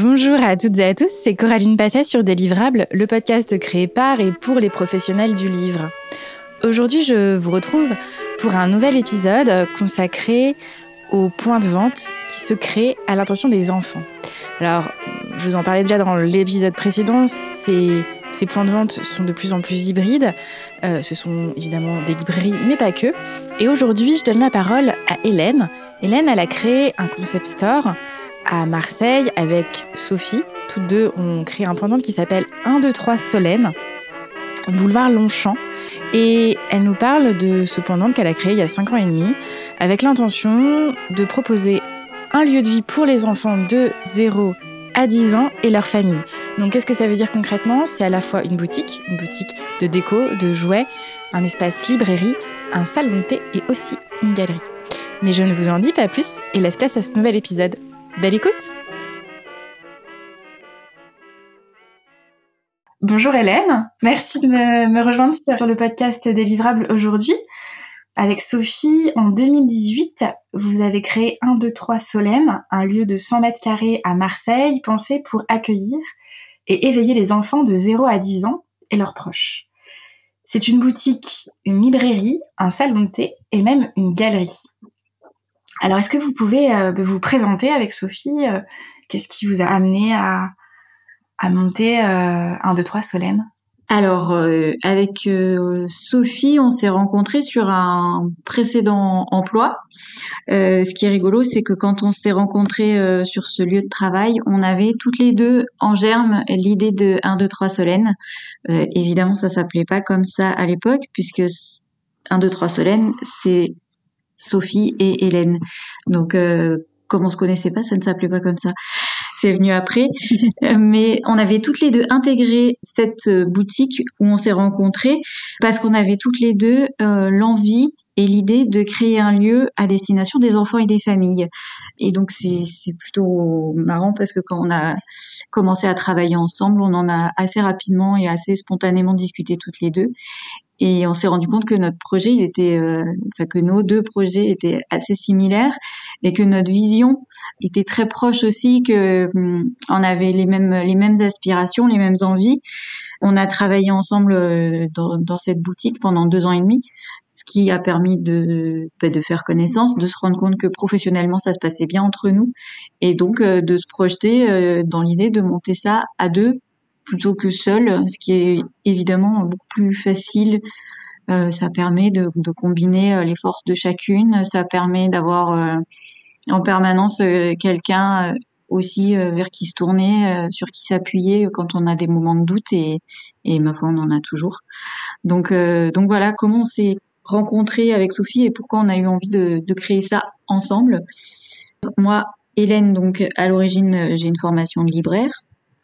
Bonjour à toutes et à tous, c'est Coraline Passet sur Délivrable, le podcast créé par et pour les professionnels du livre. Aujourd'hui, je vous retrouve pour un nouvel épisode consacré aux points de vente qui se créent à l'intention des enfants. Alors, je vous en parlais déjà dans l'épisode précédent, ces, points de vente sont de plus en plus hybrides. Euh, ce sont évidemment des librairies, mais pas que. Et aujourd'hui, je donne la parole à Hélène. Hélène, elle a créé un concept store à Marseille avec Sophie. Toutes deux ont créé un vente qui s'appelle 1, 2, 3 Solène, boulevard Longchamp. Et elle nous parle de ce vente qu'elle a créé il y a 5 ans et demi, avec l'intention de proposer un lieu de vie pour les enfants de 0 à 10 ans et leur famille. Donc qu'est-ce que ça veut dire concrètement? C'est à la fois une boutique, une boutique de déco, de jouets, un espace librairie, un salon de thé et aussi une galerie. Mais je ne vous en dis pas plus et laisse place à ce nouvel épisode. Belle écoute Bonjour Hélène, merci de me, rejoindre sur le podcast Délivrable aujourd'hui. Avec Sophie, en 2018, vous avez créé 1, 2, 3 Solène, un lieu de 100 mètres carrés à Marseille, pensé pour accueillir et éveiller les enfants de 0 à 10 ans et leurs proches. C'est une boutique, une librairie, un salon de thé et même une galerie. Alors, est-ce que vous pouvez euh, vous présenter avec Sophie euh, Qu'est-ce qui vous a amené à, à monter euh, un, deux, trois Solène? Alors, avec Sophie, on s'est rencontrés sur un précédent emploi. ce qui est rigolo, c'est que quand on s'est rencontrés sur ce lieu de travail, on avait toutes les deux en germe l'idée de 1, 2, 3 Solène. évidemment, ça s'appelait pas comme ça à l'époque, puisque 1, 2, 3 Solène, c'est Sophie et Hélène. Donc, euh, comme on se connaissait pas, ça ne s'appelait pas comme ça. C'est venu après. Mais on avait toutes les deux intégré cette euh, boutique où on s'est rencontrés parce qu'on avait toutes les deux euh, l'envie et l'idée de créer un lieu à destination des enfants et des familles. Et donc c'est plutôt marrant parce que quand on a commencé à travailler ensemble, on en a assez rapidement et assez spontanément discuté toutes les deux. Et on s'est rendu compte que notre projet, il était, euh, enfin, que nos deux projets étaient assez similaires et que notre vision était très proche aussi, que hum, on avait les mêmes les mêmes aspirations, les mêmes envies. On a travaillé ensemble euh, dans, dans cette boutique pendant deux ans et demi, ce qui a permis de bah, de faire connaissance, de se rendre compte que professionnellement ça se passait bien entre nous et donc euh, de se projeter dans l'idée de monter ça à deux plutôt que seul, ce qui est évidemment beaucoup plus facile. Euh, ça permet de, de, combiner euh, les forces de chacune, ça permet d'avoir euh, en permanence quelqu'un aussi vers qui se tourner, sur qui s'appuyer quand on a des moments de doute et, et ma foi on en a toujours. Donc donc voilà comment on s'est rencontré avec Sophie et pourquoi on a eu envie de, de créer ça ensemble. Moi, Hélène, donc à l'origine j'ai une formation de libraire.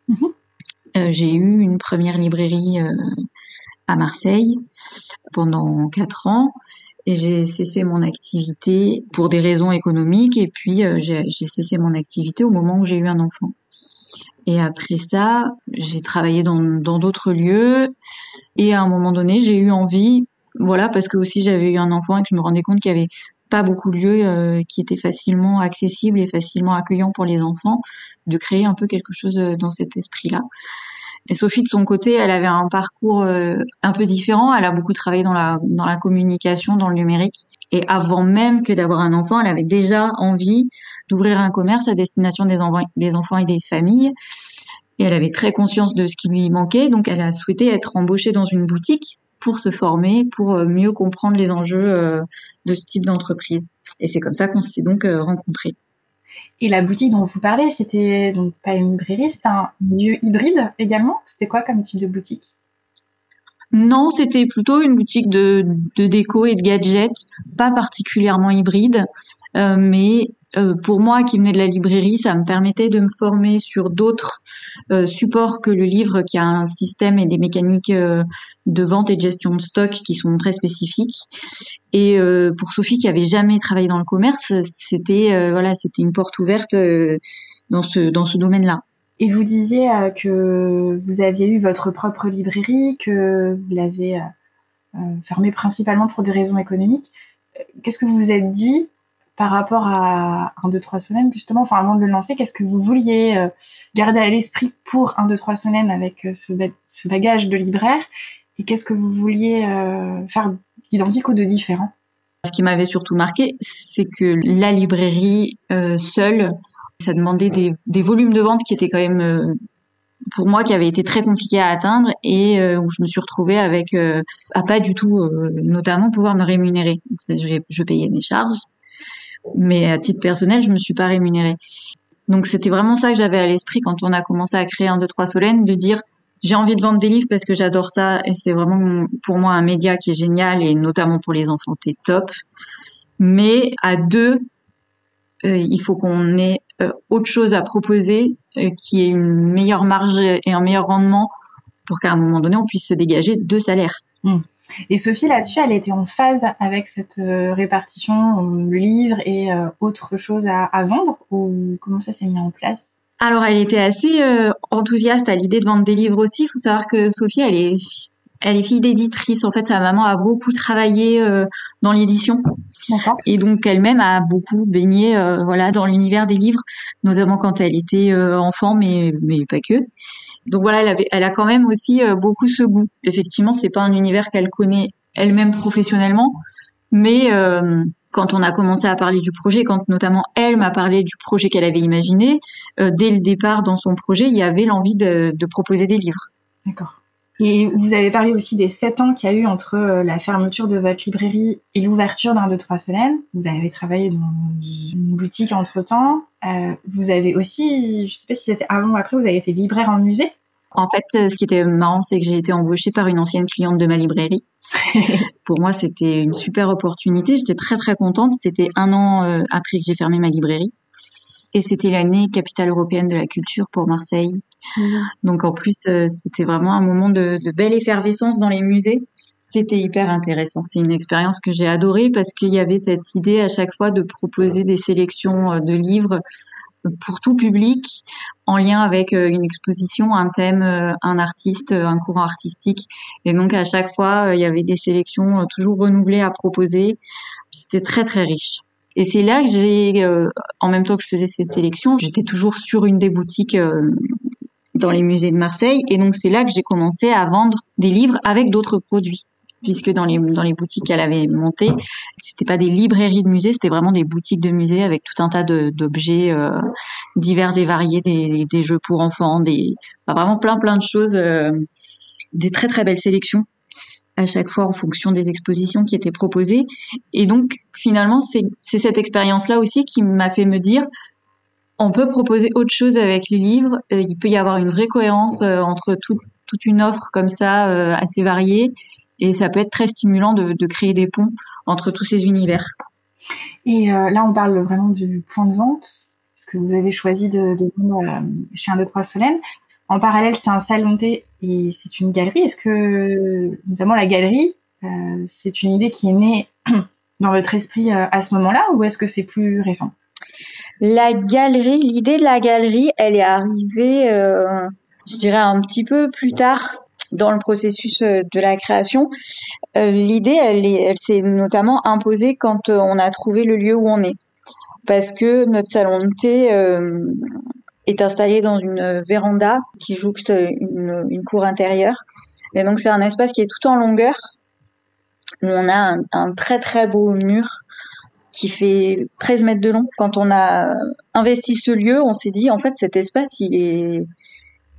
Mm-hmm. Euh, j'ai eu une première librairie euh, à Marseille pendant quatre ans et j'ai cessé mon activité pour des raisons économiques et puis euh, j'ai cessé mon activité au moment où j'ai eu un enfant. Et après ça, j'ai travaillé dans d'autres lieux et à un moment donné, j'ai eu envie, voilà, parce que aussi j'avais eu un enfant et que je me rendais compte qu'il y avait pas beaucoup de lieux qui étaient facilement accessibles et facilement accueillants pour les enfants, de créer un peu quelque chose dans cet esprit-là. Et Sophie, de son côté, elle avait un parcours euh, un peu différent. Elle a beaucoup travaillé dans la, dans la communication, dans le numérique. Et avant même que d'avoir un enfant, elle avait déjà envie d'ouvrir un commerce à destination des, des enfants et des familles. Et elle avait très conscience de ce qui lui manquait. Donc, elle a souhaité être embauchée dans une boutique pour se former, pour euh, mieux comprendre les enjeux euh, de ce type d'entreprise. Et c'est comme ça qu'on s'est donc rencontrés. Et la boutique dont vous parlez, c'était donc pas une librairie, c'était un lieu hybride également. C'était quoi comme type de boutique? Non, c'était plutôt une boutique de, de, déco et de gadgets, pas particulièrement hybride, euh, mais euh, pour moi qui venais de la librairie, ça me permettait de me former sur d'autres euh, supports que le livre qui a un système et des mécaniques euh, de vente et de gestion de stock qui sont très spécifiques. Et pour Sophie qui avait jamais travaillé dans le commerce, c'était voilà, c'était une porte ouverte dans ce dans ce domaine-là. Et vous disiez que vous aviez eu votre propre librairie, que vous l'avez fermée principalement pour des raisons économiques. Qu'est-ce que vous vous êtes dit par rapport à 1, 2, 3 semaines, justement, enfin avant de le lancer, qu'est-ce que vous vouliez euh, garder à l'esprit pour 1, 2, 3 semaines avec euh, ce, bagage de libraire? Et qu'est-ce que vous vouliez euh, faire d'identique ou de différent? Ce qui m'avait surtout marqué, c'est que la librairie seule, ça demandait des, volumes de vente qui étaient quand même pour moi qui avait été très compliqué à atteindre et où je me suis retrouvée avec à pas du tout notamment pouvoir me rémunérer. Je payais mes charges, mais à titre personnel, je me suis pas rémunérée. Donc c'était vraiment ça que j'avais à l'esprit quand on a commencé à créer un 2 3 Solène, de dire j'ai envie de vendre des livres parce que j'adore ça et c'est vraiment pour moi un média qui est génial et notamment pour les enfants c'est top. Mais à deux, euh, il faut qu'on ait euh, autre chose à proposer euh, qui ait une meilleure marge et un meilleur rendement pour qu'à un moment donné on puisse se dégager deux salaires. Mmh. Et Sophie, là-dessus, elle était en phase avec cette euh, répartition euh, livres et euh, autre chose à, à, vendre ou comment ça s'est mis en place? Alors, elle était assez enthousiaste à l'idée de vendre des livres aussi. Il faut savoir que Sophie, elle est elle est fille d'éditrice. En fait, sa maman a beaucoup travaillé euh, dans l'édition. Et donc, elle-même a beaucoup baigné euh, voilà, dans l'univers des livres, notamment quand elle était enfant, mais, mais pas que. Donc voilà, elle, avait, elle a quand même aussi beaucoup ce goût. Effectivement, c'est pas un univers qu'elle connaît elle-même professionnellement, mais quand on a commencé à parler du projet, quand notamment elle m'a parlé du projet qu'elle avait imaginé, dès le départ dans son projet, il y avait l'envie de, de proposer des livres. D'accord. Et vous avez parlé aussi des sept ans qu'il y a eu entre euh, la fermeture de votre librairie et l'ouverture d'un deux trois Solène. Vous avez travaillé dans une boutique entre temps. Euh, vous avez aussi, je sais pas si c'était avant ou après, vous avez été libraire en musée? En fait, euh, ce qui était marrant, c'est que j'ai été embauchée par une ancienne cliente de ma librairie. Pour moi, c'était une super opportunité. J'étais très très contente. C'était un an après que j'ai fermé ma librairie. Et c'était l'année capitale européenne de la culture pour Marseille. Donc en plus, euh, c'était vraiment un moment de, de, belle effervescence dans les musées. C'était hyper intéressant. C'est une expérience que j'ai adorée parce qu'il y avait cette idée à chaque fois de proposer des sélections euh, de livres euh, pour tout public en lien avec une exposition, un thème, un artiste, un courant artistique. Et donc à chaque fois, il y avait des sélections toujours renouvelées à proposer. C'était très très riche. Et c'est là que j'ai, en même temps que je faisais ces sélections, j'étais toujours sur une des boutiques dans les musées de Marseille. Et donc c'est là que j'ai commencé à vendre des livres avec d'autres produits puisque dans les dans les boutiques qu'elle avait montées, c'était pas des librairies de musées, c'était vraiment des boutiques de musées avec tout un tas d'objets euh, divers et variés, des, des, jeux pour enfants, des vraiment plein plein de choses, euh, des très très belles sélections à chaque fois en fonction des expositions qui étaient proposées. Et donc finalement c'est cette expérience là aussi qui m'a fait me dire on peut proposer autre chose avec les livres. Il peut y avoir une vraie cohérence euh, entre toute une offre comme ça, euh, assez variée, et ça peut être très stimulant de, créer des ponts entre tous ces univers. Et euh, là, on parle vraiment du point de vente, ce que vous avez choisi de, de chez un de trois Solène. En parallèle, c'est un salon thé et c'est une galerie. Est-ce que, notamment la galerie, c'est une idée qui est née dans votre esprit à ce moment-là, ou est-ce que c'est plus récent? La galerie, l'idée de la galerie, elle est arrivée, euh, je dirais, un petit peu plus tard dans le processus euh, de la création. Euh, l'idée, elle, elle s'est notamment imposée quand on a trouvé le lieu où on est. Parce que notre salon de thé est installé dans une véranda qui jouxte une, cour intérieure. Et donc c'est un espace qui est tout en longueur, on a un très très beau mur qui fait 13 mètres de long. Quand on a investi ce lieu, on s'est dit en fait cet espace il est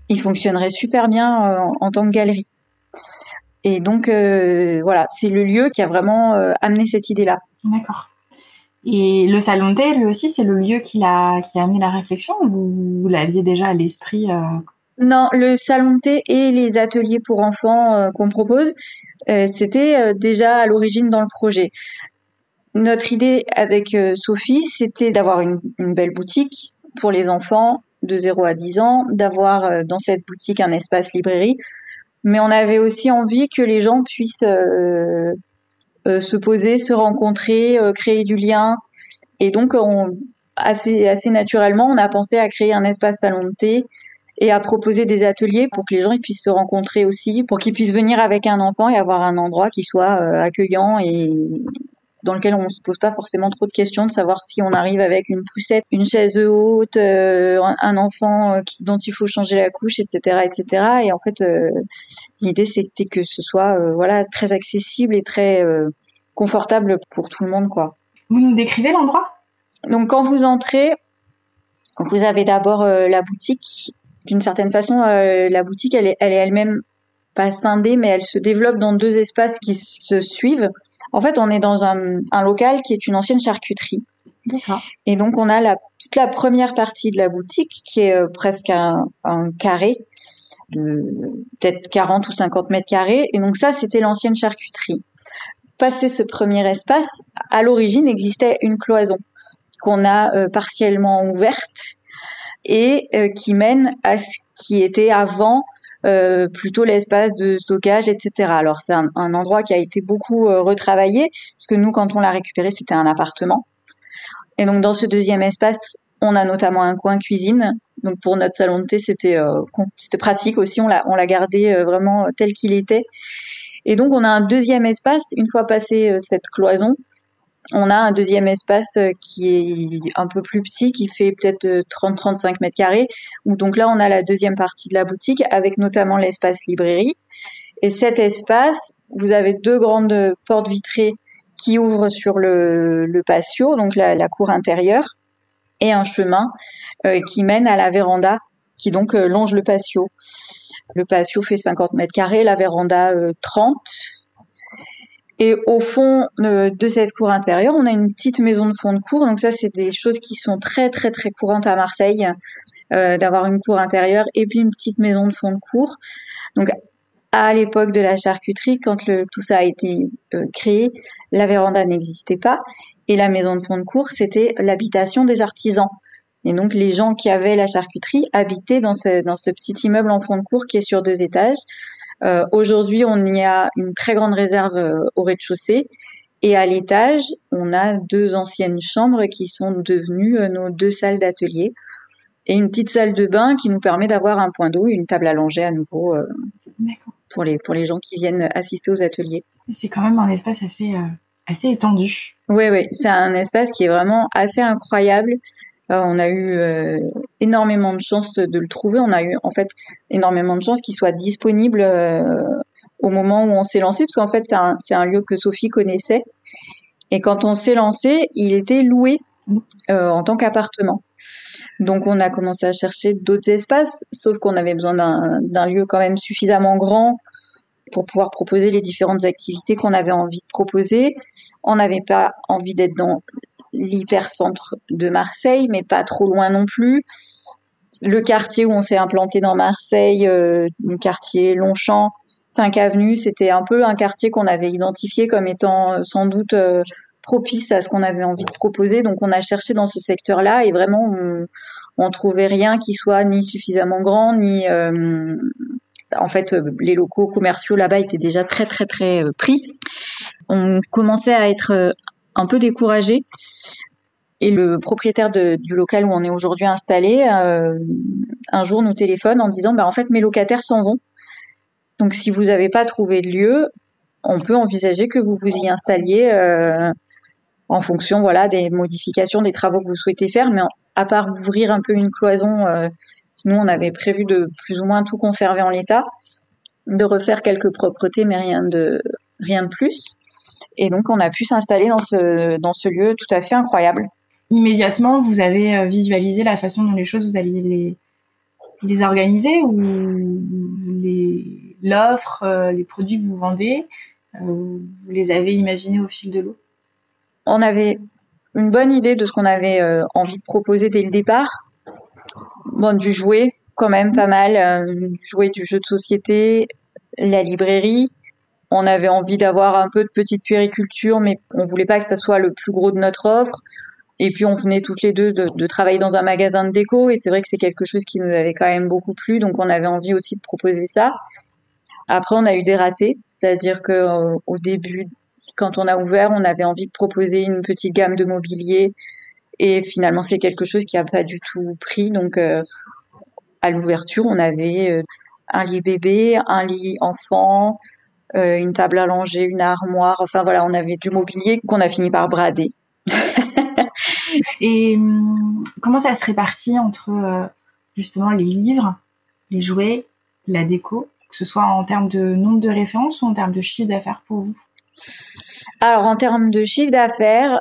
il fonctionnerait super bien euh, en, tant que galerie. Et donc euh, voilà, c'est le lieu qui a vraiment euh, amené cette idée-là. D'accord. Et le salon de thé, lui aussi, c'est le lieu qui a, qui a amené la réflexion vous, vous l'aviez déjà à l'esprit Non, le salon de thé et les ateliers pour enfants qu'on propose, c'était déjà à l'origine dans le projet. Notre idée avec euh, Sophie, c'était d'avoir une, belle boutique pour les enfants de 0 à 10 ans, d'avoir euh, dans cette boutique un espace librairie, mais on avait aussi envie que les gens puissent euh, se poser, se rencontrer, créer du lien. Et donc, on, assez, naturellement, on a pensé à créer un espace salon de thé et à proposer des ateliers pour que les gens puissent se rencontrer aussi, pour qu'ils puissent venir avec un enfant et avoir un endroit qui soit accueillant et, dans lequel on se pose pas forcément trop de questions de savoir si on arrive avec une poussette, une chaise haute, euh, un enfant dont il faut changer la couche, etc., etc. Et en fait, l'idée c'était que ce soit voilà très accessible et très confortable pour tout le monde, quoi. Vous nous décrivez l'endroit? Donc quand vous entrez, vous avez d'abord la boutique. D'une certaine façon, la boutique, elle est, elle est elle-même pas scindée, mais elle se développe dans deux espaces qui se suivent. En fait, on est dans un, un local qui est une ancienne charcuterie. Et donc, on a la, toute la première partie de la boutique qui est euh, presque un, un carré de peut-être 40 ou 50 mètres carrés. Et donc ça, c'était l'ancienne charcuterie. Passé ce premier espace, à l'origine existait une cloison qu'on a euh, partiellement ouverte et euh, qui mène à ce qui était avant euh, plutôt l'espace de stockage, etc. Alors c'est un, endroit qui a été beaucoup euh, retravaillé, parce que nous, quand on l'a récupéré, c'était un appartement. Et donc dans ce deuxième espace, on a notamment un coin cuisine. Donc pour notre salon de thé, c'était euh, pratique aussi. On l'a on l'a gardé vraiment tel qu'il était. Et donc on a un deuxième espace une fois passé cette cloison on a un deuxième espace euh, qui est un peu plus petit, qui fait peut-être 30-35 euh, mètres carrés. Où donc là, on a la deuxième partie de la boutique avec notamment l'espace librairie. Et cet espace, vous avez deux grandes portes vitrées qui ouvrent sur le, patio, donc la, cour intérieure, et un chemin euh, qui mène à la véranda qui donc longe le patio. Le patio fait 50 mètres carrés, la véranda 30 et au fond de cette cour intérieure, on a une petite maison de fond de cour. Donc ça, c'est des choses qui sont très très très courantes à Marseille, euh, d'avoir une cour intérieure et puis une petite maison de fond de cour. Donc à l'époque de la charcuterie, quand tout ça a été euh, créé, la véranda n'existait pas et la maison de fond de cour, c'était l'habitation des artisans. Et donc les gens qui avaient la charcuterie habitaient dans ce, dans ce petit immeuble en fond de cour qui est sur deux étages. Euh, aujourd'hui, on y a une très grande réserve euh, au rez-de-chaussée. Et à l'étage, on a deux anciennes chambres qui sont devenues euh, nos deux salles d'atelier. Et une petite salle de bain qui nous permet d'avoir un point d'eau et une table à langer à nouveau pour, les, pour les gens qui viennent assister aux ateliers. C'est quand même un espace assez, assez étendu. Oui, oui, c'est un espace qui est vraiment assez incroyable. Euh, on a eu euh, énormément de chance de le trouver. On a eu en fait énormément de chance qu'il soit disponible euh, au moment où on s'est lancé, parce qu'en fait c'est un, un, lieu que Sophie connaissait. Et quand on s'est lancé, il était loué en tant qu'appartement. Donc on a commencé à chercher d'autres espaces, sauf qu'on avait besoin d'un lieu quand même suffisamment grand pour pouvoir proposer les différentes activités qu'on avait envie de proposer. On n'avait pas envie d'être dans l'hypercentre de Marseille, mais pas trop loin non plus. Le quartier où on s'est implanté dans Marseille, euh, le quartier Longchamp, 5 avenues, c'était un peu un quartier qu'on avait identifié comme étant euh, sans doute euh, propice à ce qu'on avait envie de proposer. Donc on a cherché dans ce secteur-là et vraiment on, on trouvait rien qui soit ni suffisamment grand ni en fait, les locaux commerciaux là-bas étaient déjà très très très pris. On commençait à être un peu découragé. Et le propriétaire du local où on est aujourd'hui installé, euh, un jour nous téléphone en disant, bah, en fait, mes locataires s'en vont. Donc, si vous n'avez pas trouvé de lieu, on peut envisager que vous vous y installiez euh, en fonction, voilà, des modifications, des travaux que vous souhaitez faire. Mais à part ouvrir un peu une cloison, euh, nous, on avait prévu de plus ou moins tout conserver en l'état, de refaire quelques propretés, mais rien de rien de plus. Et donc, on a pu s'installer dans ce, dans ce lieu tout à fait incroyable. Immédiatement, vous avez euh, visualisé la façon dont les choses, vous alliez les, les organiser ou l'offre, euh, les produits que vous vendez, euh, vous les avez imaginés au fil de l'eau? On avait une bonne idée de ce qu'on avait envie de proposer dès le départ. Bon, du jouet, quand même pas mal, du jouet du jeu de société, la librairie, on avait envie d'avoir un peu de petite puériculture, mais on voulait pas que ça soit le plus gros de notre offre. Et puis on venait toutes les deux de, travailler dans un magasin de déco, et c'est vrai que c'est quelque chose qui nous avait quand même beaucoup plu, donc on avait envie aussi de proposer ça. Après, on a eu des ratés, c'est-à-dire que euh, au début, quand on a ouvert, on avait envie de proposer une petite gamme de mobilier, et finalement, c'est quelque chose qui a pas du tout pris. Donc, euh, à l'ouverture, on avait euh, un lit bébé, un lit enfant, une table à langer, une armoire. Enfin voilà, on avait du mobilier qu'on a fini par brader. Et hum, comment ça se répartit entre justement les livres, les jouets, la déco, que ce soit en termes de nombre de références ou en termes de chiffre d'affaires pour vous? Alors en termes de chiffre d'affaires,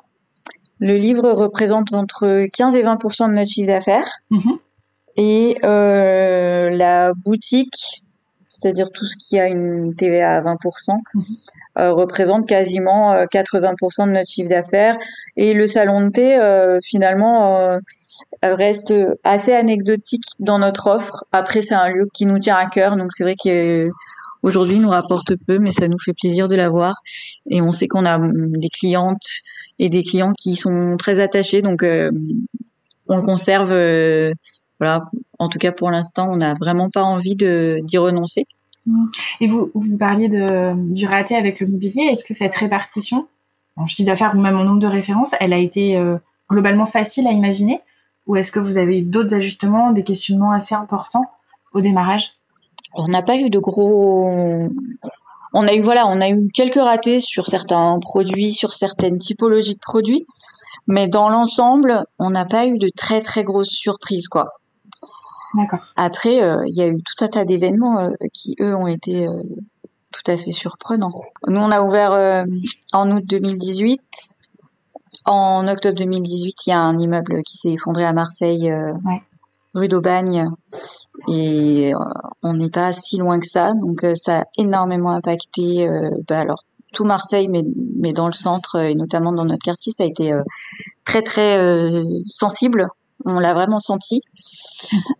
le livre représente entre 15 et 20% de notre chiffre d'affaires. Mhm. Et euh, la boutique, c'est-à-dire tout ce qui a une TVA à 20%, mhm. euh, représente quasiment 80% euh, de notre chiffre d'affaires. Et le salon de thé, finalement, reste assez anecdotique dans notre offre. Après, c'est un lieu qui nous tient à cœur, donc c'est vrai qu'aujourd'hui, nous rapporte peu, mais ça nous fait plaisir de l'avoir. Et on sait qu'on a des clientes et des clients qui sont très attachés, donc on le conserve voilà, en tout cas pour l'instant, on n'a vraiment pas envie d'y renoncer. Mmh. Et vous, vous parliez de, du raté avec le mobilier. Est-ce que cette répartition, en chiffre d'affaires ou même en nombre de références, elle a été euh, globalement facile à imaginer? Ou est-ce que vous avez eu d'autres ajustements, des questionnements assez importants au démarrage? On n'a pas eu de gros. On a eu voilà, on a eu quelques ratés sur certains produits, sur certaines typologies de produits, mais dans l'ensemble, on n'a pas eu de très très grosses surprises quoi. Après, euh, il y a eu tout un tas d'événements euh, qui, eux, ont été euh, tout à fait surprenants. Nous, on a ouvert en août 2018. En octobre 2018, il y a un immeuble qui s'est effondré à Marseille, rue d'Aubagne, et on n'est pas si loin que ça. Donc, ça a énormément impacté. Bah, alors tout Marseille, mais, mais dans le centre et notamment dans notre quartier, ça a été très très sensible on l'a vraiment senti.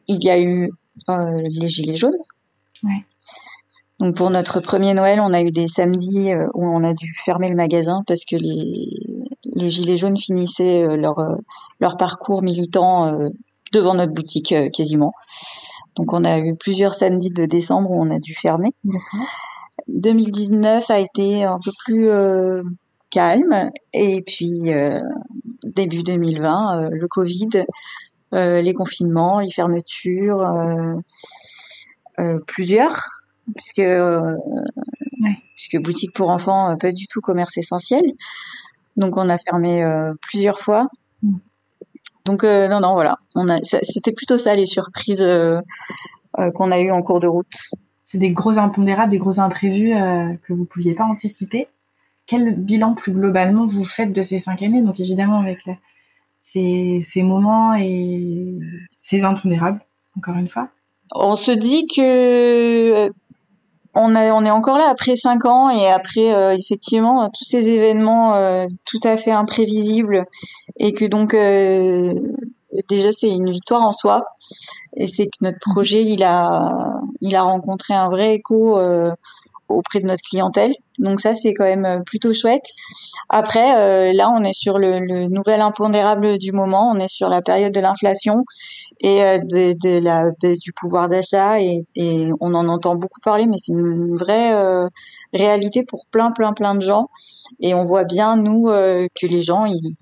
Il y a eu euh, les gilets jaunes. Donc pour notre premier Noël, on a eu des samedis euh, où on a dû fermer le magasin parce que les, les gilets jaunes finissaient euh, leur, leur parcours militant devant notre boutique quasiment. Donc on a eu plusieurs samedis de décembre où on a dû fermer. 2019 a été un peu plus calme et puis début 2020, euh, le Covid, euh, les confinements, les fermetures, euh, plusieurs, puisque puisque boutique pour enfants, pas du tout commerce essentiel. Donc on a fermé plusieurs fois. Mm. Donc non non voilà, on a c'était plutôt ça les surprises qu'on a eues en cours de route. C'est des gros impondérables, des gros imprévus que vous pouviez pas anticiper quel bilan plus globalement vous faites de ces cinq années? Donc évidemment avec ces, moments et ces impondérables, encore une fois. On se dit que euh, on, a, on est encore là après cinq ans et après euh, effectivement tous ces événements euh, tout à fait imprévisibles et que donc déjà c'est une victoire en soi et c'est que notre projet il a il a rencontré un vrai écho auprès de notre clientèle. Donc ça, c'est quand même euh, plutôt chouette. Après, euh, là, on est sur le, nouvel impondérable du moment. On est sur la période de l'inflation et euh, de, la baisse du pouvoir d'achat. Et, on en entend beaucoup parler, mais c'est une vraie réalité pour plein, plein, plein de gens. Et on voit bien, nous, que les gens, ils,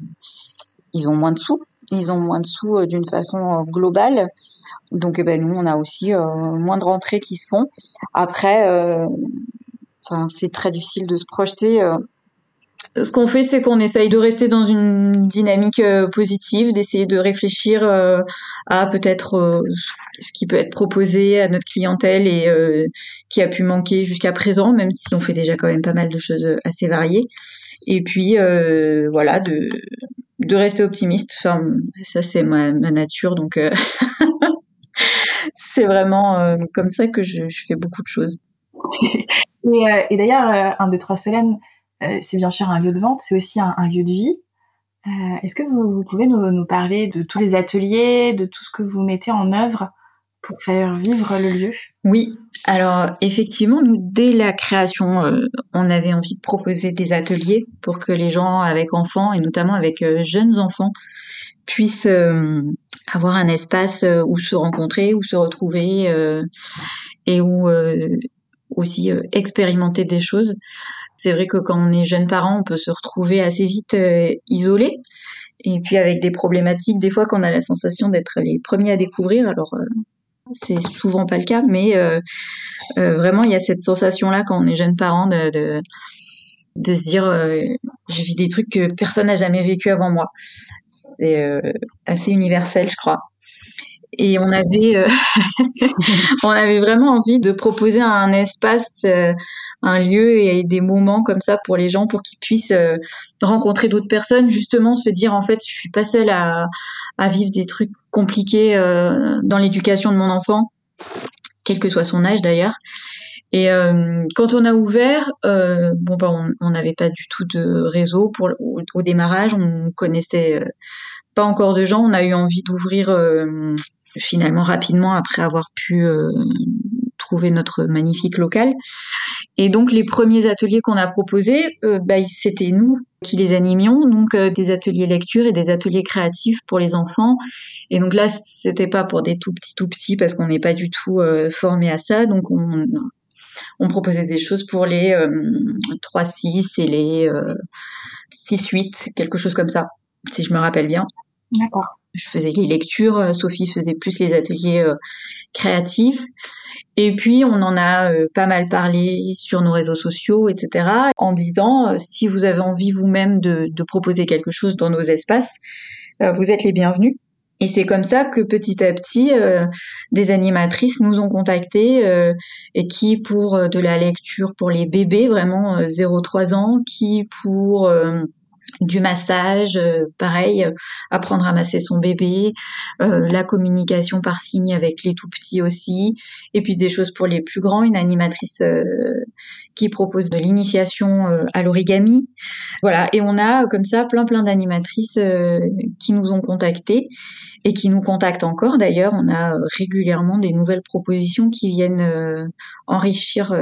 ils ont moins de sous ils ont moins de sous d'une façon globale. Donc eh ben nous on a aussi moins de rentrées qui se font. Après c'est très difficile de se projeter. Euh. Ce qu'on fait, c'est qu'on essaye de rester dans une dynamique euh, positive, d'essayer de réfléchir euh, à peut-être ce qui peut être proposé à notre clientèle et qui a pu manquer jusqu'à présent, même si on fait déjà quand même pas mal de choses assez variées. Et puis voilà, de de rester optimiste. Enfin, ça c'est ma, nature, donc c'est vraiment comme ça que je, fais beaucoup de choses. Et, euh, et d'ailleurs, euh, un, deux, trois Solène, euh, c'est bien sûr un lieu de vente, c'est aussi un, lieu de vie. Est-ce que vous, vous pouvez nous, nous, parler de tous les ateliers, de tout ce que vous mettez en œuvre? Pour faire vivre le lieu Oui, alors effectivement, nous, dès la création, on avait envie de proposer des ateliers pour que les gens avec enfants, et notamment avec jeunes enfants, puissent avoir un espace où se rencontrer, où se retrouver, et où aussi euh, expérimenter des choses. C'est vrai que quand on est jeune parent, on peut se retrouver assez vite euh, isolé et puis avec des problématiques des fois qu'on a la sensation d'être les premiers à découvrir. Alors euh, c'est souvent pas le cas, mais vraiment il y a cette sensation là quand on est jeune parent de, de de se dire je vis des trucs que personne n'a jamais vécu avant moi. C'est assez universel, je crois et on avait euh, on avait vraiment envie de proposer un espace euh, un lieu et des moments comme ça pour les gens pour qu'ils puissent euh, rencontrer d'autres personnes justement se dire en fait je suis pas seule à, à vivre des trucs compliqués dans l'éducation de mon enfant quel que soit son âge d'ailleurs et quand on a ouvert, bon bah on n'avait pas du tout de réseau pour au, au démarrage, on connaissait pas encore de gens. On a eu envie d'ouvrir finalement rapidement après avoir pu euh, trouver notre magnifique local. Et donc les premiers ateliers qu'on a proposés, euh, bah, c'était nous qui les animions, donc euh, des ateliers lecture et des ateliers créatifs pour les enfants. Et donc là, c'était pas pour des tout petits tout petits parce qu'on n'est pas du tout formé à ça, donc on, on proposait des choses pour les 3-6 et les 6-8, quelque chose comme ça, si je me rappelle bien. D'accord je faisais les lectures, euh, Sophie faisait plus les ateliers euh, créatifs. Et puis on en a euh, pas mal parlé sur nos réseaux sociaux, etc. En disant si vous avez envie vous-même de, proposer quelque chose dans nos espaces, vous êtes les bienvenus. Et c'est comme ça que petit à petit, des animatrices nous ont contactés et qui pour de la lecture pour les bébés, vraiment 0-3 ans, qui pour du massage, euh, pareil, euh, apprendre à masser son bébé, euh, la communication par signe avec les tout petits aussi, et puis des choses pour les plus grands, une animatrice qui propose de l'initiation à l'origami. Voilà, et on a comme ça plein plein d'animatrices qui nous ont contactés et qui nous contactent encore. D'ailleurs, on a régulièrement des nouvelles propositions qui viennent enrichir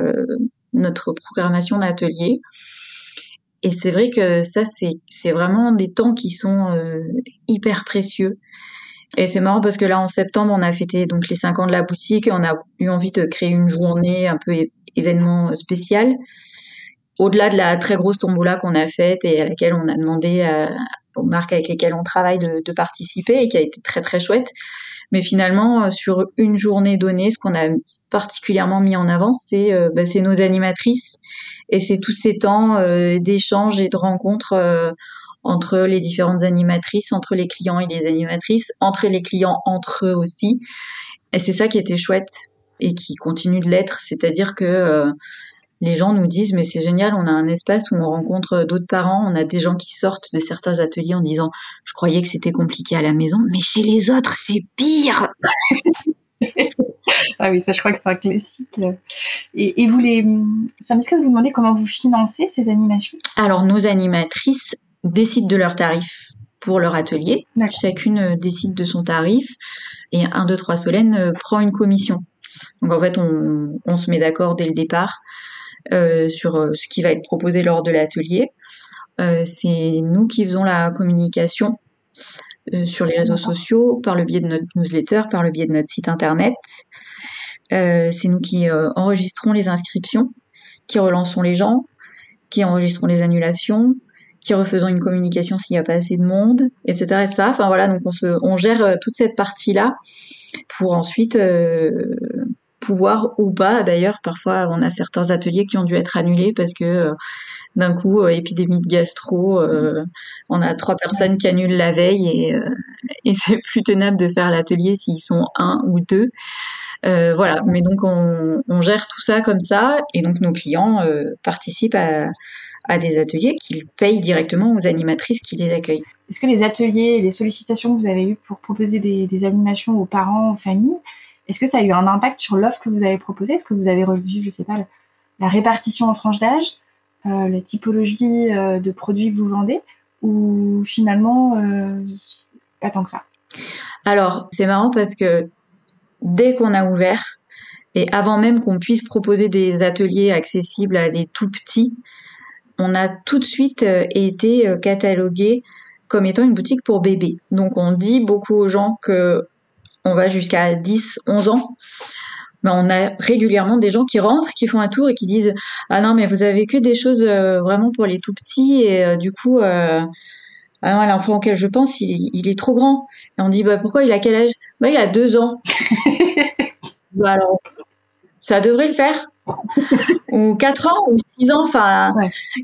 notre programmation d'atelier. Et c'est vrai que ça, c'est, vraiment des temps qui sont euh, hyper précieux. Et c'est marrant parce que là, en septembre, on a fêté donc les 5 ans de la boutique et on a eu envie de créer une journée un peu événement spécial. Au-delà de la très grosse tombola qu'on a faite et à laquelle on a demandé aux marques avec lesquelles on travaille de, de participer et qui a été très très chouette. Mais finalement, euh, sur une journée donnée, ce qu'on a particulièrement mis en avant, c'est euh, bah, nos animatrices et c'est tous ces temps euh, d'échange et de rencontres euh, entre les différentes animatrices, entre les clients et les animatrices, entre les clients entre eux aussi. Et c'est ça qui était chouette et qui continue de l'être, c'est-à-dire que les gens nous disent mais c'est génial, on a un espace où on rencontre d'autres parents, on a des gens qui sortent de certains ateliers en disant je croyais que c'était compliqué à la maison, mais chez les autres c'est pire. ah oui, ça je crois que c'est un classique. Et, et vous les, ça me de vous demander comment vous financez ces animations? Alors nos animatrices décident de leur tarif pour leur atelier. Chacune décide de son tarif et 1, 2, 3 Solène prend une commission. Donc en fait, on, on se met d'accord dès le départ euh, sur euh, ce qui va être proposé lors de l'atelier. Euh, c'est nous qui faisons la communication sur les réseaux sociaux, par le biais de notre newsletter, par le biais de notre site internet. c'est nous qui enregistrons les inscriptions, qui relançons les gens, qui enregistrons les annulations, qui refaisons une communication s'il n'y a pas assez de monde, etc., etc. Enfin voilà, donc on, se, on gère toute cette partie-là pour ensuite ou pas. D'ailleurs, parfois, on a certains ateliers qui ont dû être annulés parce que euh, d'un coup, euh, épidémie de gastro, euh, on a trois personnes qui annulent la veille et, c'est plus tenable de faire l'atelier s'ils sont un ou deux. voilà, mais donc on, gère tout ça comme ça et donc nos clients participent à, des ateliers qu'ils payent directement aux animatrices qui les accueillent. Est-ce que les ateliers, les sollicitations que vous avez eues pour proposer des animations aux parents, aux familles, est-ce que ça a eu un impact sur l'offre que vous avez proposée? Est-ce que vous avez revu, je sais pas, la répartition en tranches d'âge, euh, la typologie euh, de produits que vous vendez, ou finalement euh, pas tant que ça? Alors, c'est marrant parce que dès qu'on a ouvert, et avant même qu'on puisse proposer des ateliers accessibles à des tout petits, on a tout de suite été catalogué comme étant une boutique pour bébés. Donc on dit beaucoup aux gens que on va jusqu'à 10, 11 ans. Ben, on a régulièrement des gens qui rentrent, qui font un tour et qui disent ah non mais vous avez que des choses euh, vraiment pour les tout petits et euh, du coup euh, ah l'enfant auquel je pense il, est trop grand et on dit bah pourquoi il a quel âge? Bah il a deux ans Bah alors, ça devrait le faire. ou 4 ans ou 6 ans enfin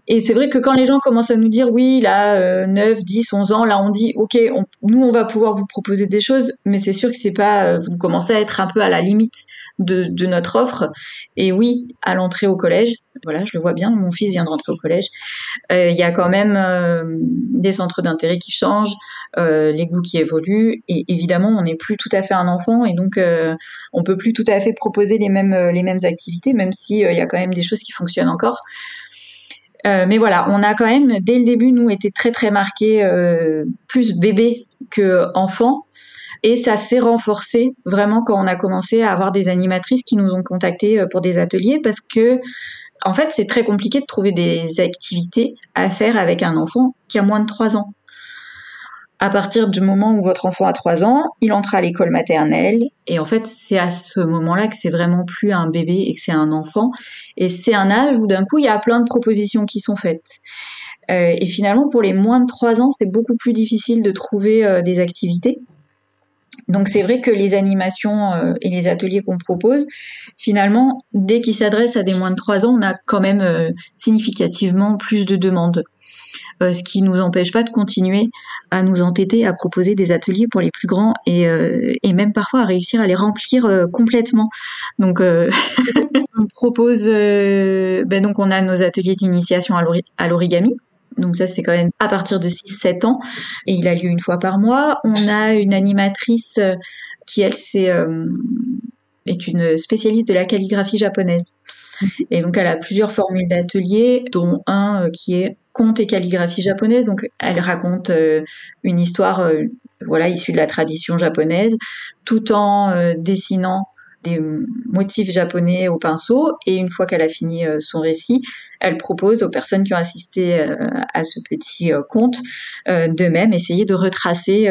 et c'est vrai que quand les gens commencent à nous dire oui là 9 10 11 ans là on dit OK nous on va pouvoir vous proposer des choses mais c'est sûr que c'est pas euh, vous commencez à être un peu à la limite de, de notre offre et oui à l'entrée au collège voilà, je le vois bien, mon fils vient de rentrer au collège. Euh, il y a quand même euh, des centres d'intérêt qui changent, euh, les goûts qui évoluent, et évidemment, on n'est plus tout à fait un enfant, et donc on peut plus tout à fait proposer les mêmes les mêmes activités, même si il y a quand même des choses qui fonctionnent encore. Mais voilà, on a quand même dès le début nous été très très marqués plus bébé que enfant et ça s'est renforcé vraiment quand on a commencé à avoir des animatrices qui nous ont contactés pour des ateliers parce que en fait, c'est très compliqué de trouver des activités à faire avec un enfant qui a moins de 3 ans. À partir du moment où votre enfant a 3 ans, il entre à l'école maternelle. Et en fait, c'est à ce moment-là que c'est vraiment plus un bébé et que c'est un enfant. Et c'est un âge où d'un coup, il y a plein de propositions qui sont faites. Euh, et finalement, pour les moins de 3 ans, c'est beaucoup plus difficile de trouver euh, des activités. Donc c'est vrai que les animations euh, et les ateliers qu'on propose, finalement, dès qu'ils s'adressent à des moins de 3 ans, on a quand même euh, significativement plus de demandes. Euh, ce qui nous empêche pas de continuer à nous entêter à proposer des ateliers pour les plus grands et, et même parfois à réussir à les remplir complètement. Donc on propose, ben donc on a nos ateliers d'initiation à l'origami donc ça, c'est quand même à partir de 6-7 ans. Et il a lieu une fois par mois. On a une animatrice euh, qui, elle, c'est... Euh, est une spécialiste de la calligraphie japonaise. Et donc, elle a plusieurs formules d'atelier, dont un euh, qui est conte et calligraphie japonaise. Donc, elle raconte une histoire, voilà, issue de la tradition japonaise, tout en dessinant des motifs japonais au pinceau et une fois qu'elle a fini euh, son récit, elle propose aux personnes qui ont assisté euh, à ce petit euh, conte de même essayer de retracer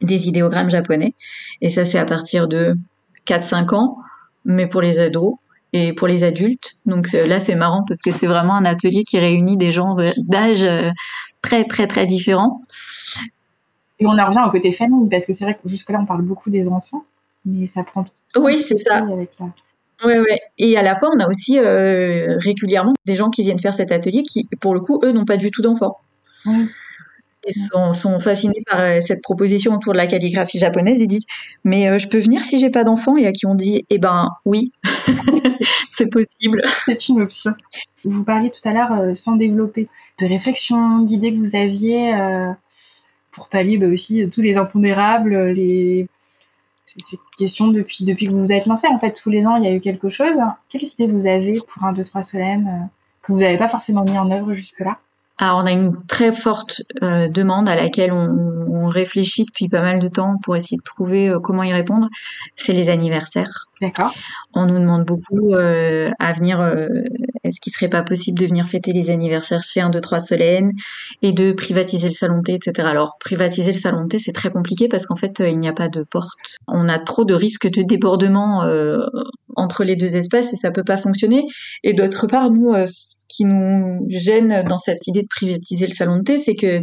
des idéogrammes japonais. Et ça, c'est à partir de 4-5 ans, mais pour les ados et pour les adultes. Donc là, c'est marrant parce que c'est vraiment un atelier qui réunit des gens d'âge très, très, très différents. Et on en revient au côté famille, parce que c'est vrai que jusque-là, on parle beaucoup des enfants, mais ça prend oui, c'est ça. Ouais, ouais. Et à la fois, on a aussi euh, régulièrement des gens qui viennent faire cet atelier qui, pour le coup, eux, n'ont pas du tout d'enfants. Ils sont, fascinés par euh, cette proposition autour de la calligraphie japonaise. Ils disent Mais euh, je peux venir si j'ai pas d'enfants? Et à qui on dit Eh ben oui, c'est possible. C'est une option. Vous parliez tout à l'heure, sans développer, de réflexion, d'idées que vous aviez pour pallier bah, aussi tous les impondérables, les c'est question depuis, depuis que vous vous êtes lancé. En fait, tous les ans, il y a eu quelque chose. Quelles idées vous avez pour un, deux, trois Solène euh, que vous n'avez pas forcément mis en œuvre jusque-là? Alors, on a une très forte euh, demande à laquelle on, réfléchit depuis pas mal de temps pour essayer de trouver euh, comment y répondre. C'est les anniversaires. D'accord. On nous demande beaucoup à venir. Est-ce qu'il serait pas possible de venir fêter les anniversaires chez un, deux, trois Solène et de privatiser le salon thé, etc. Alors, privatiser le salon thé, c'est très compliqué parce qu'en fait, il n'y a pas de porte. On a trop de risques de débordement entre les deux espaces et ça peut pas fonctionner. Et d'autre part, nous, euh, ce qui nous gêne dans cette idée de privatiser le salon de thé, c'est que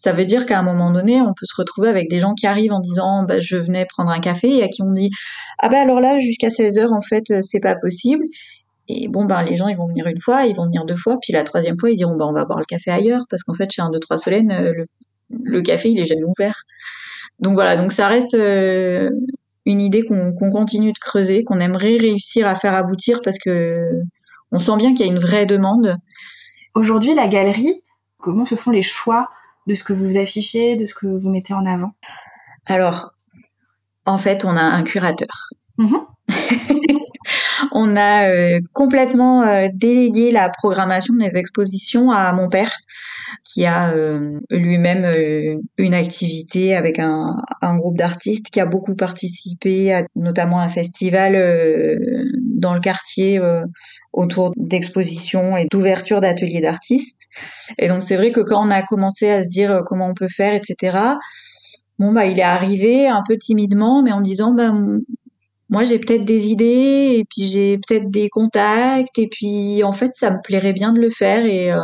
ça veut dire qu'à un moment donné, on peut se retrouver avec des gens qui arrivent en disant bah, je venais prendre un café et à qui on dit ah bah alors là jusqu'à 16 heures en fait euh, c'est pas possible. Et bon ben les gens ils vont venir une fois, ils vont venir deux fois, puis la troisième fois ils diront bah on va boire le café ailleurs parce qu'en fait chez un deux trois Solène euh, le, le, café il est jamais ouvert. Donc voilà donc ça reste une idée qu'on continue de creuser, qu'on aimerait réussir à faire aboutir parce que on sent bien qu'il y a une vraie demande. Aujourd'hui, la galerie, comment se font les choix de ce que vous affichez, de ce que vous mettez en avant Alors, en fait, on a un curateur. Mm-hmm. on a euh, complètement euh, délégué la programmation des expositions à mon père, qui a euh, lui-même une activité avec un, groupe d'artistes, qui a beaucoup participé à notamment un festival dans le quartier autour d'expositions et d'ouverture d'ateliers d'artistes. Et donc c'est vrai que quand on a commencé à se dire comment on peut faire, etc., bon bah il est arrivé un peu timidement, mais en disant bah moi j'ai peut-être des idées et puis j'ai peut-être des contacts et puis en fait ça me plairait bien de le faire et euh,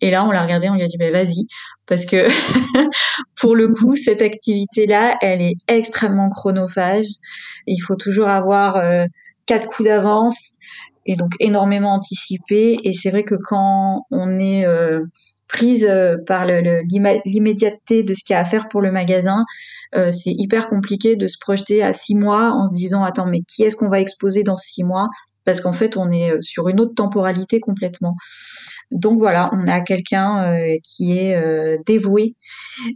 Et là, on l'a regardé, on lui a dit, bah, vas-y, parce que pour le coup, cette activité-là, elle est extrêmement chronophage. Il faut toujours avoir euh, quatre coups d'avance et donc énormément anticiper. Et c'est vrai que quand on est euh, prise euh, par l'immédiateté de ce qu'il y a à faire pour le magasin, euh, c'est hyper compliqué de se projeter à six mois en se disant attends mais qui est-ce qu'on va exposer dans six mois? Parce qu'en fait on est sur une autre temporalité complètement. Donc voilà, on a quelqu'un qui est dévoué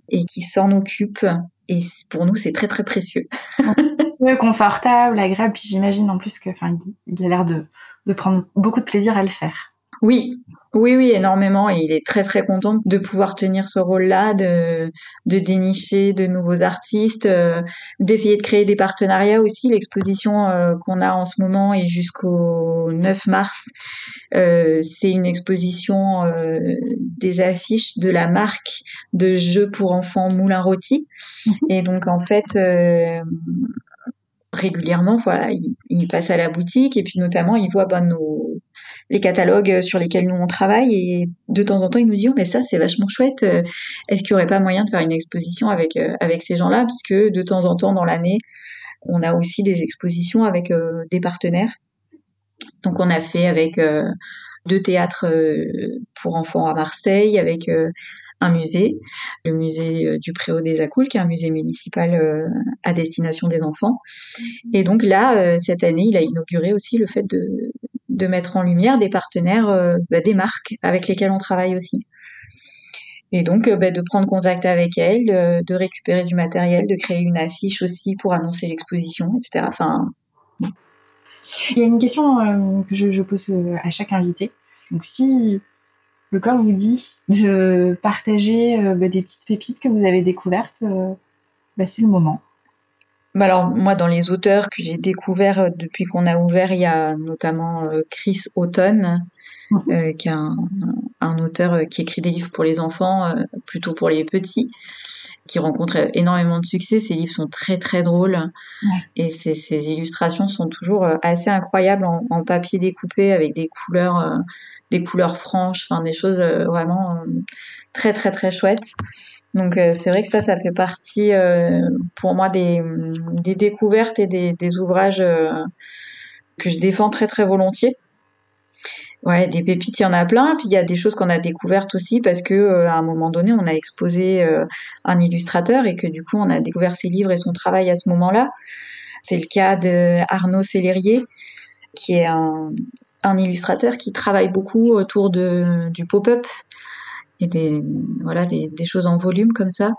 et qui s'en occupe et pour nous c'est très très précieux. confortable, agréable, puis j'imagine en plus que enfin il a l'air de de prendre beaucoup de plaisir à le faire. Oui, oui, oui, énormément. Et il est très, très content de pouvoir tenir ce rôle-là, de, de dénicher de nouveaux artistes, euh, d'essayer de créer des partenariats aussi. L'exposition euh, qu'on a en ce moment et jusqu'au 9 mars, euh, c'est une exposition des affiches de la marque de jeux pour enfants Moulin Rôti. Mhm. Et donc, en fait, régulièrement, voilà, il, passe à la boutique et puis notamment il voit ben, nos, les catalogues sur lesquels nous on travaille et de temps en temps il nous dit oh mais ça c'est vachement chouette, euh, est-ce qu'il n'y aurait pas moyen de faire une exposition avec euh, avec ces gens-là? Puisque de temps en temps dans l'année on a aussi des expositions avec euh, des partenaires. Donc on a fait avec deux théâtres pour enfants à Marseille, avec un musée, le musée euh, du Préau des Acoules, qui est un musée municipal euh, à destination des enfants. Et donc là, euh, cette année, il a inauguré aussi le fait de, de mettre en lumière des partenaires, bah, des marques avec lesquelles on travaille aussi. Et donc, bah, de prendre contact avec elles, de récupérer du matériel, de créer une affiche aussi pour annoncer l'exposition, etc. Enfin, il y a une question que je, pose à chaque invité. Donc, si le corps vous dit de partager euh, bah, des petites pépites que vous avez découvertes, euh, c'est le moment. Bah alors moi dans les auteurs que j'ai découverts euh, depuis qu'on a ouvert, il y a notamment Chris Houghton, mhm. qui est un, auteur qui écrit des livres pour les enfants, plutôt pour les petits, qui rencontre énormément de succès. Ses livres sont très très drôles et ses, illustrations sont toujours assez incroyables en, en, papier découpé avec des couleurs des couleurs franches, enfin des choses euh, vraiment euh, très très très chouettes. Donc euh, c'est vrai que ça, ça fait partie pour moi des, découvertes et des, ouvrages que je défends très très volontiers. Ouais, des pépites, il y en a plein. Puis il y a des choses qu'on a découvertes aussi parce que à un moment donné, on a exposé un illustrateur et que du coup, on a découvert ses livres et son travail à ce moment-là. C'est le cas de Arnaud Célérier, qui est un, un illustrateur qui travaille beaucoup autour de, du pop-up et des, voilà, des, des, choses en volume comme ça.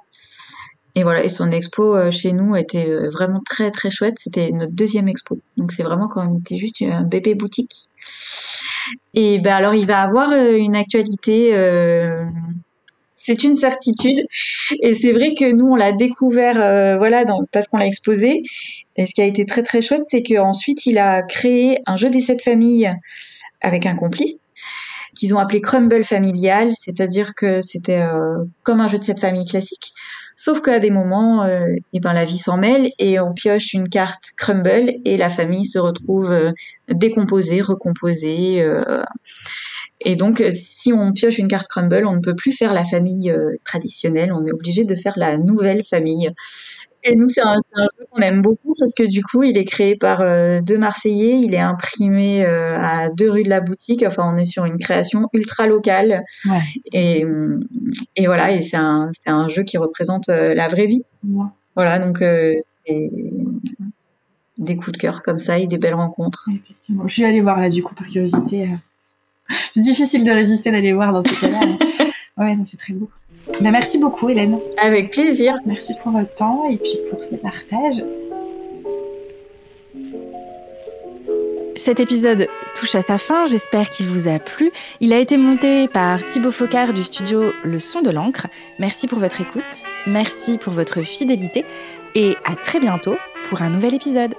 Et voilà, et son expo euh, chez nous était euh, vraiment très très chouette. C'était notre deuxième expo. Donc c'est vraiment quand on était juste un bébé boutique. Et ben alors il va avoir euh, une actualité c'est une certitude. Et c'est vrai que nous, on l'a découvert, euh, voilà, parce qu'on l'a exposé. Et ce qui a été très très chouette, c'est qu'ensuite, il a créé un jeu des sept familles avec un complice qu'ils ont appelé Crumble familial, c'est-à-dire que c'était euh, comme un jeu de sept familles classique, sauf qu'à des moments, euh, eh ben la vie s'en mêle et on pioche une carte Crumble et la famille se retrouve décomposée, recomposée. Et donc, euh, si on pioche une carte Crumble, on ne peut plus faire la famille euh, traditionnelle, on est obligé de faire la nouvelle famille. Et nous, c'est un, jeu qu'on aime beaucoup parce que du coup, il est créé par euh, deux Marseillais, il est imprimé à deux rues de la boutique. Enfin, on est sur une création ultra locale. Ouais. Et, et voilà, et c'est un, c'est un jeu qui représente la vraie vie. Voilà, donc c'est des coups de cœur comme ça et des belles rencontres. Effectivement. Je suis allée voir là, du coup, par curiosité c'est difficile de résister d'aller voir dans ces cas-là. ouais, c'est très beau. Bah, merci beaucoup, Hélène. Avec plaisir. Merci pour votre temps et puis pour ce partage. Cet épisode touche à sa fin, j'espère qu'il vous a plu. Il a été monté par Thibaut Focard du studio Le Son de l'encre. Merci pour votre écoute, merci pour votre fidélité et à très bientôt pour un nouvel épisode.